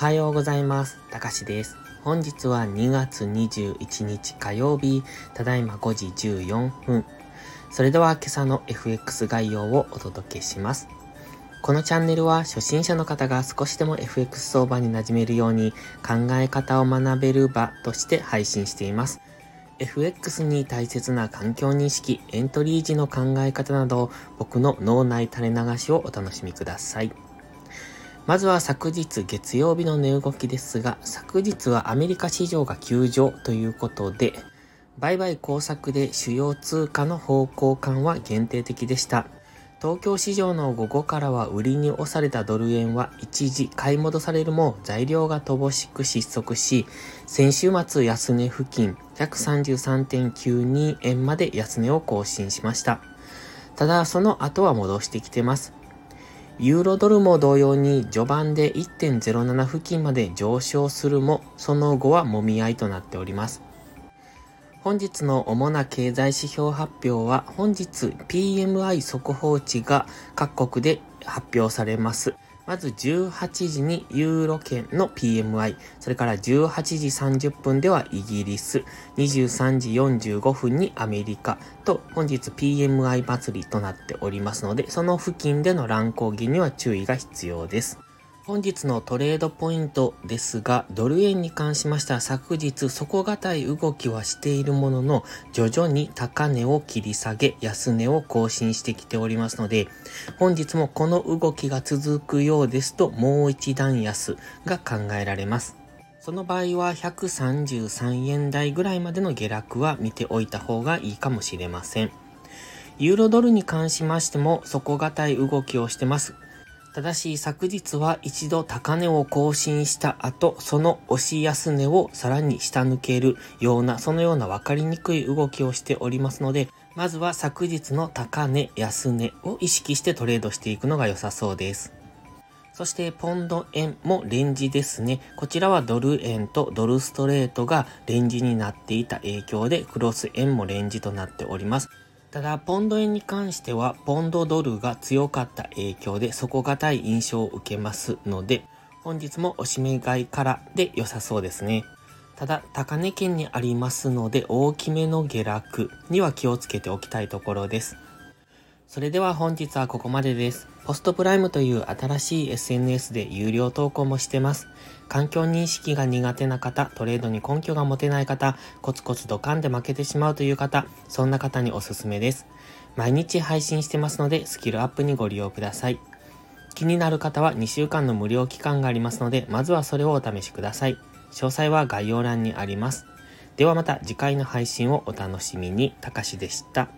はようございます。たかしです。本日は2月21日火曜日、ただいま5時14分。それでは今朝の FX 概要をお届けします。このチャンネルは初心者の方が少しでも FX 相場に馴染めるように考え方を学べる場として配信しています。FX に大切な環境認識、エントリー時の考え方など、僕の脳内垂れ流しをお楽しみください。まずは昨日月曜日の値動きですが、昨日はアメリカ市場が休場ということで、売買工作で主要通貨の方向感は限定的でした。東京市場の午後からは売りに押されたドル円は一時買い戻されるも材料が乏しく失速し、先週末安値付近133.92円まで安値を更新しました。ただその後は戻してきてます。ユーロドルも同様に序盤で1.07付近まで上昇するも、その後はもみ合いとなっております。本日の主な経済指標発表は、本日 PMI 速報値が各国で発表されます。まず18時にユーロ圏の PMI、それから18時30分ではイギリス、23時45分にアメリカ。と本日 PMI 祭りとなっておりますので、その付近での乱高下には注意が必要です。本日のトレードポイントですが、ドル円に関しましては昨日底堅い動きはしているものの、徐々に高値を切り下げ、安値を更新してきておりますので、本日もこの動きが続くようですと、もう一段安が考えられます。その場合は133円台ぐらいまでの下落は見ておいた方がいいかもしれません。ユーロドルに関しましても底堅い動きをしてます。ただし昨日は一度高値を更新した後、その押し安値をさらに下抜けるような、そのような分かりにくい動きをしておりますので、まずは昨日の高値、安値を意識してトレードしていくのが良さそうです。そしてポンド円もレンジですね。こちらはドル円とドルストレートがレンジになっていた影響でクロス円もレンジとなっております。ただ、ポンド円に関しては、ポンドドルが強かった影響で底堅い印象を受けますので、本日もおしめ買いからで良さそうですね。ただ、高値圏にありますので、大きめの下落には気をつけておきたいところです。それでは本日はここまでです。ポストプライムという新しい SNS で有料投稿もしてます。環境認識が苦手な方、トレードに根拠が持てない方、コツコツドカンで負けてしまうという方、そんな方におすすめです。毎日配信してますので、スキルアップにご利用ください。気になる方は2週間の無料期間がありますので、まずはそれをお試しください。詳細は概要欄にあります。ではまた次回の配信をお楽しみに。たかしでした。